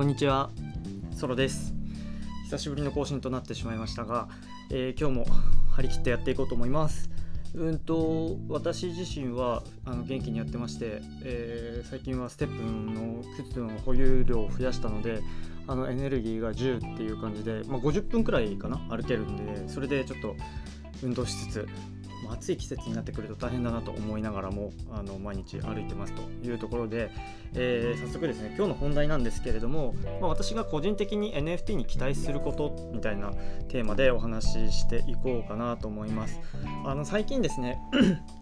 こんにちは。ソロです。久しぶりの更新となってしまいましたが、えー、今日も張り切ってやっていこうと思います。うんと私自身はあの元気にやってまして、えー、最近はステップの靴の保有量を増やしたのであのエネルギーが10っていう感じで、まあ、50分くらいかな歩けるんでそれでちょっと運動しつつ暑い季節になってくると大変だなと思いながらもあの毎日歩いてますというところで、えー、早速ですね今日の本題なんですけれども、まあ、私が個人的に NFT に期待することみたいなテーマでお話ししていこうかなと思います。あの最近ですね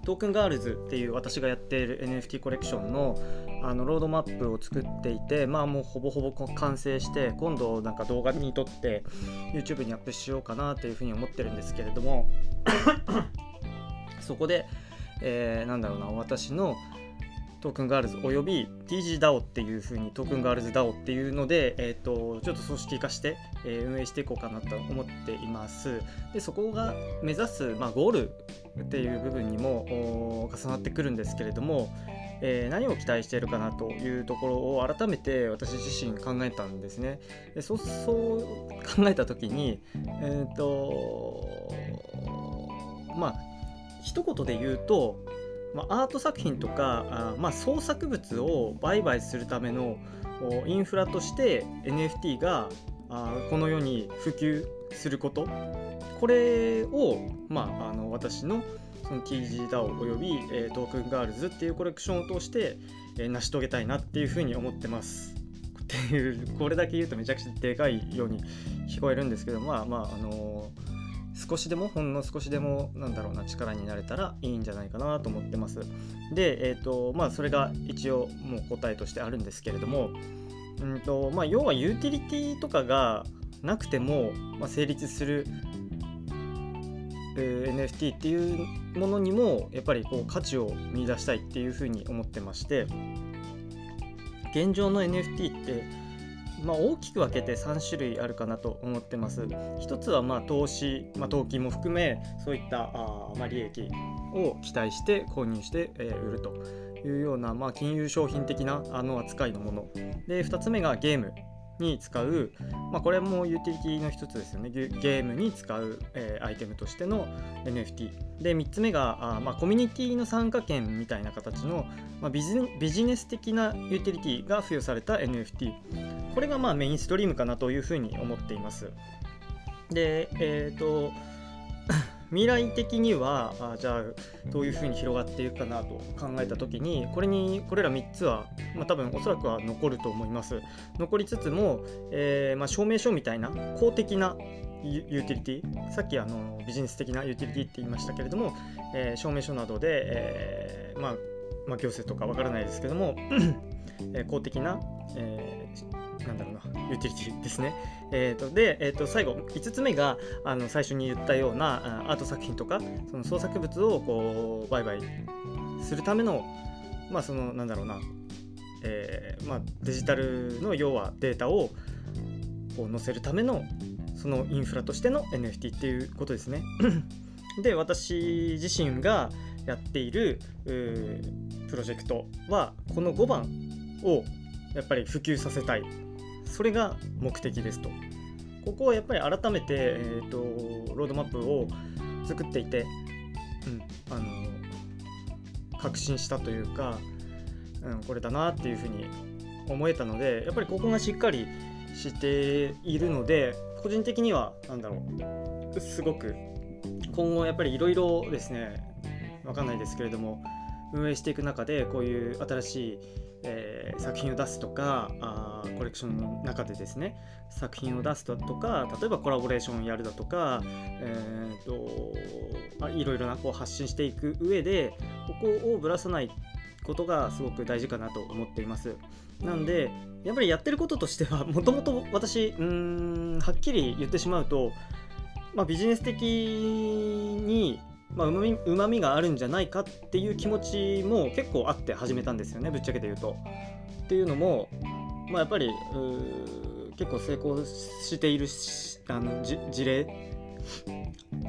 トークンガールズっていう私がやっている NFT コレクションのあのロードマップを作っていてまあもうほぼほぼ完成して今度なんか動画に撮って YouTube にアップしようかなというふうに思ってるんですけれどもそこで、えー、なんだろうな私のトークンガールズおよび TGDAO っていう風にトークンガールズ DAO っていうので、えーと、ちょっと組織化して、えー、運営していこうかなと思っています。でそこが目指す、まあ、ゴールっていう部分にも重なってくるんですけれども、えー、何を期待しているかなというところを改めて私自身考えたんですね。でそうそう考えた時にえっ、ー、とまあ一言で言うと、まあ、アート作品とかあ、まあ、創作物を売買するためのインフラとして NFT があこの世に普及することこれを、まあ、あの私のその TGDAO および、えー、トークンガールズっていうコレクションを通して、えー、成し遂げたいなっていうふうに思ってます。っていうこれだけ言うとめちゃくちゃでかいように聞こえるんですけどまあまああのー少しでもほんの少しでもなんだろうな力になれたらいいんじゃないかなと思ってます。で、えーとまあ、それが一応もう答えとしてあるんですけれども、うんとまあ、要はユーティリティとかがなくても、ま、成立する、NFT っていうものにもやっぱりこう価値を見出したいっていうふうに思ってまして現状の NFT ってまあ、大きく分けて3種類あるかなと思ってます。一つはまあ投資、まあ、投機も含めそういったあ、まあ、利益を期待して購入して、えー、売るというような、まあ、金融商品的なあの扱いのもので2つ目がゲームに使う、まあ、これもユーティリティの一つですよね。ゲームに使う、えー、アイテムとしての NFT で3つ目があ、まあ、コミュニティの参加権みたいな形の、まあ、ビジビジネス的なユーティリティが付与された NFT これがまあメインストリームかなというふうに思っています。でえっ、ー、と未来的にはあじゃあどういうふうに広がっていくかなと考えた時にこれにこれら3つは、まあ、多分おそらくは残ると思います。残りつつも、えー、まあ、証明書みたいな公的なユーティリティさっきあのビジネス的なユーティリティって言いましたけれども、えー、証明書などで、えー、まあ、まあ、行政とかわからないですけども え公的な、えー、なんだろうな、ユーティリティですね。えーと、で、えーと、最後、5つ目があの最初に言ったようなアート作品とか、その創作物をこう売買するための、まあ、その、なんだろうな、えー、まあ、デジタルの要はデータをこう載せるためのそのインフラとしての NFT っていうことですね。で私自身がやっているプロジェクトはこの5番をやっぱり普及させたい。それが目的ですと。ここはやっぱり改めて、えーと、ロードマップを作っていて、うん、あの確信したというか、うん、これだなっていうふうに思えたのでやっぱりここがしっかりしているので個人的には何だろうすごく今後やっぱりいろいろですね分かんないですけれども運営していく中でこういう新しい、えー、作品を出すとかあコレクションの中でですね作品を出すだとか例えばコラボレーションをやるだとか、えーと、といろいろなこう発信していく上でここをぶらさないことがすごく大事かなと思っています。なんでやっぱりやってることとしては もともと私うんはっきり言ってしまうと、まあ、ビジネス的にまあ、うまみがあるんじゃないかっていう気持ちも結構あって始めたんですよねぶっちゃけて言うと。っていうのも、まあ、やっぱり結構成功しているあの事例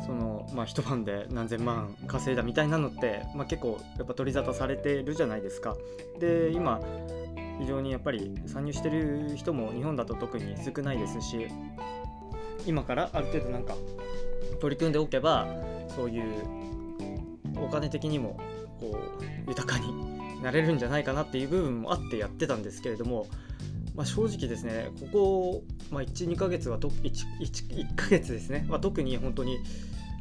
そのまあ一晩で何千万稼いだみたいなのって、まあ、結構やっぱ取り沙汰されてるじゃないですか。で今非常にやっぱり参入してる人も日本だと特に少ないですし今からある程度なんか取り組んでおけばそういうお金的にもこう豊かになれるんじゃないかなっていう部分もあってやってたんですけれども、まあ、正直ですねここ、まあ、12ヶ月はと 1, 1, 1ヶ月ですね、まあ、特に本当に、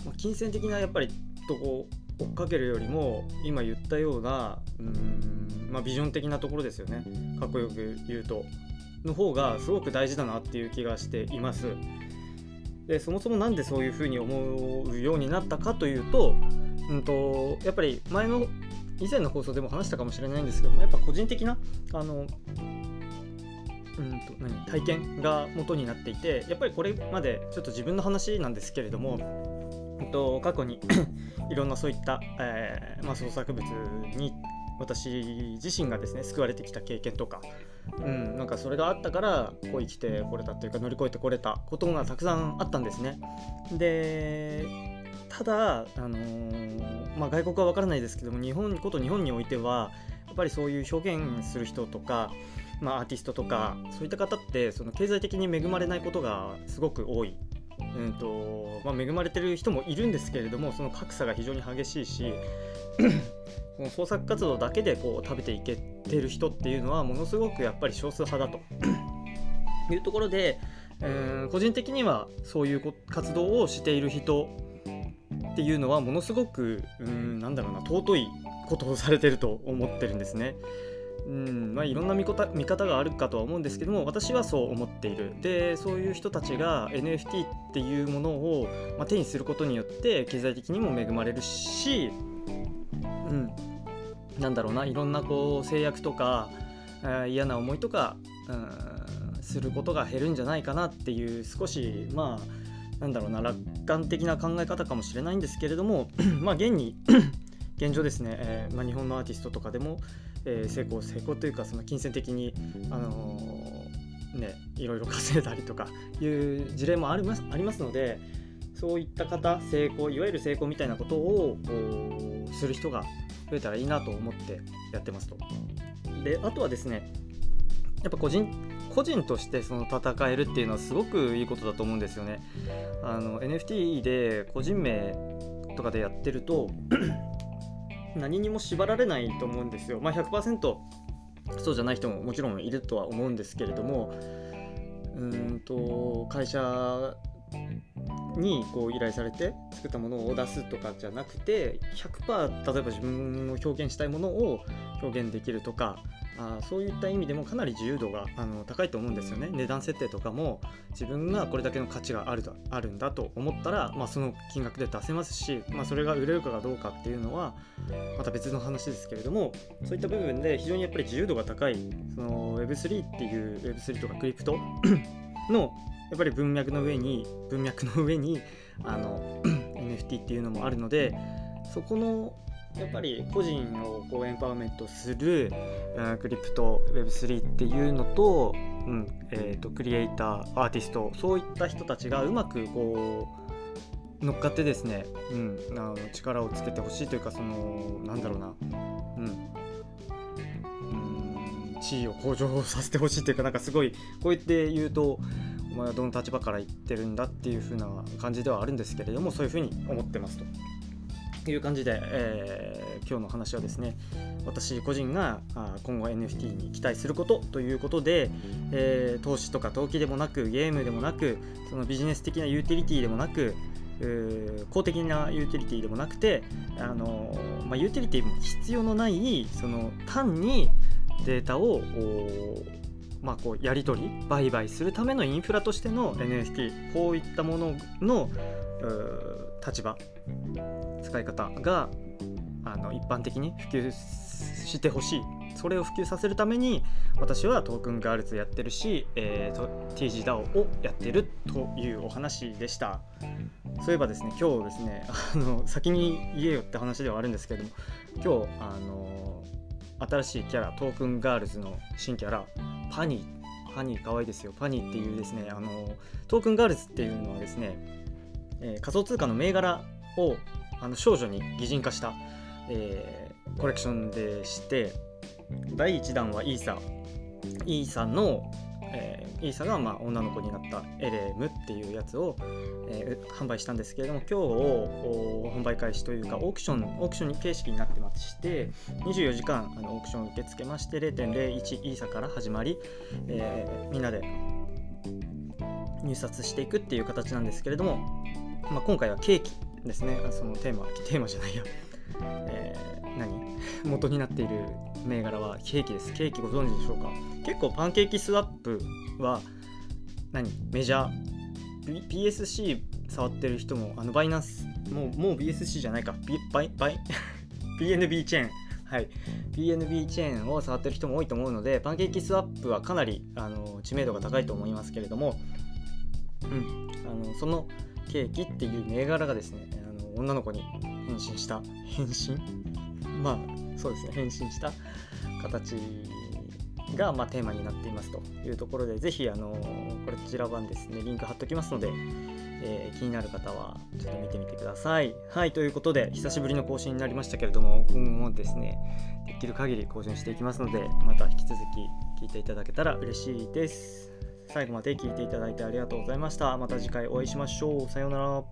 ま金銭的なやっぱりとこ追っかけるよりも今言ったようなうん、まあ、ビジョン的なところですよね。かっこよく言うと。の方がすごく大事だなっていう気がしています。でそもそも何でそういうふうに思うようになったかというと,、うんと、やっぱり前の以前の放送でも話したかもしれないんですけどもやっぱ個人的なあのうんと何体験が元になっていてやっぱりこれまでちょっと自分の話なんですけれども、うんと、過去に いろんなそういった、えーまあ、創作物に私自身がですね救われてきた経験とか、うん、なんかそれがあったからこう生きてこれたというか乗り越えてこれたことがたくさんあったんですね。でただ、あのー、まあ、外国は分からないですけども日本こと日本においてはやっぱりそういう表現する人とか、まあ、アーティストとかそういった方ってその経済的に恵まれないことがすごく多い。うんとまあ、恵まれてる人もいるんですけれどもその格差が非常に激しいし この創作活動だけでこう食べていけてる人っていうのはものすごくやっぱり少数派だと いうところで、えー、個人的にはそういう活動をしている人っていうのはものすごくうんなんだろうな尊いことをされてると思ってるんですね。うんまあ、いろんな見方見方があるかとは思うんですけども私はそう思っているでそういう人たちが NFT っていうものを、まあ、手にすることによって経済的にも恵まれるし、うん、なんだろうないろんなこう制約とか嫌な思いとか、うん、することが減るんじゃないかなっていう少しまあなんだろうな楽観的な考え方かもしれないんですけれども まあ現に 現状ですね、えー、まあ、日本のアーティストとかでも、えー、成功成功というかその金銭的に、あのー、ね、いろいろ稼いだりとかいう事例もありますありますのでそういった方成功いわゆる成功みたいなことをする人が増えたらいいなと思ってやってますと。であとはですねやっぱ個人個人としてその戦えるっていうのはすごくいいことだと思うんですよね。あの NFT で個人名とかでやってると 何にも縛られないと思うんですよ。まあ、100%そうじゃない人ももちろんいるとは思うんですけれどもうんと会社にこう依頼されて作ったものを出すとかじゃなくて100%例えば自分の表現したいものを表現できるとかあそういった意味でもかなり自由度があの高いと思うんですよね。値段設定とかも自分がこれだけの価値があるとあるんだと思ったら、まあ、その金額で出せますし、まあ、それが売れるかどうかっていうのはまた別の話ですけれどもそういった部分で非常にやっぱり自由度が高いその Web3 っていう Web3 とかクリプトのやっぱり文脈の上に文脈の上にあの NFT っていうのもあるのでそこのやっぱり個人をこうエンパワーメントする、うん、クリプト Web3 っていうのと,、うんえーと、クリエイターアーティストそういった人たちがうまくこう乗っかってですね、うん、あの力をつけてほしいというかそのなんだろうな、うん、地位を向上させてほしいというかなんかすごいこうやって言うとお前はどの立場から言ってるんだっていう風な感じではあるんですけれどもそういう風に思ってますと。いう感じで、えー、今日の話はですね私個人が今後 NFT に期待することということで、えー、投資とか投機でもなくゲームでもなくそのビジネス的なユーティリティでもなく公的なユーティリティでもなくてあの、まあ、ユーティリティも必要のないその単にデータをまあ、こうやり取り売買するためのインフラとしての NFT こういったものの立場使い方があの一般的に普及してほしい。それを普及させるために私はトークンガールズやってるし、えー、TGDAO をやってるというお話でした。そういえばですね今日ですねあの先に言えよって話ではあるんですけれども今日あの新しいキャラトークンガールズの新キャラパニーパニー可愛いですよ。パニーっていうですねあのトークンガールズっていうのはですね、えー、仮想通貨の銘柄をあの少女に擬人化した、えー、コレクションでして第1弾はイーサイーサの、イーサがまあ女の子になったエレムっていうやつを、えー、販売したんですけれども今日販売開始というかオークションオークション形式になってまして24時間あのオークション受け付けまして0.01イーサから始まり、えー、みんなで入札していくっていう形なんですけれども、まあ、今回はケーキですね。そのテーマテーマじゃないや、えー、何？元になっている銘柄はケーキです。ケーキご存知でしょうか？結構パンケーキスワップは何？メジャー？PSC 触ってる人もあのバイナンスもうもう BSC じゃないか。バイバイ？PNB チェーン。はい、PNB チェーンを触ってる人も多いと思うのでパンケーキスワップはかなりあの知名度が高いと思いますけれども、うん、あのそのケーキっていう銘柄がですねあの女の子に変身した変身？まあそうですね。変身した形が、まあ、テーマになっていますというところでぜひあのこちら版ですねリンク貼っておきますので、えー、気になる方はちょっと見てみてください。はいということで久しぶりの更新になりましたけれども今後もですねできる限り更新していきますのでまた引き続き聞いていただけたら嬉しいです。最後まで聞いていただいてありがとうございました。また次回お会いしましょう。さようなら。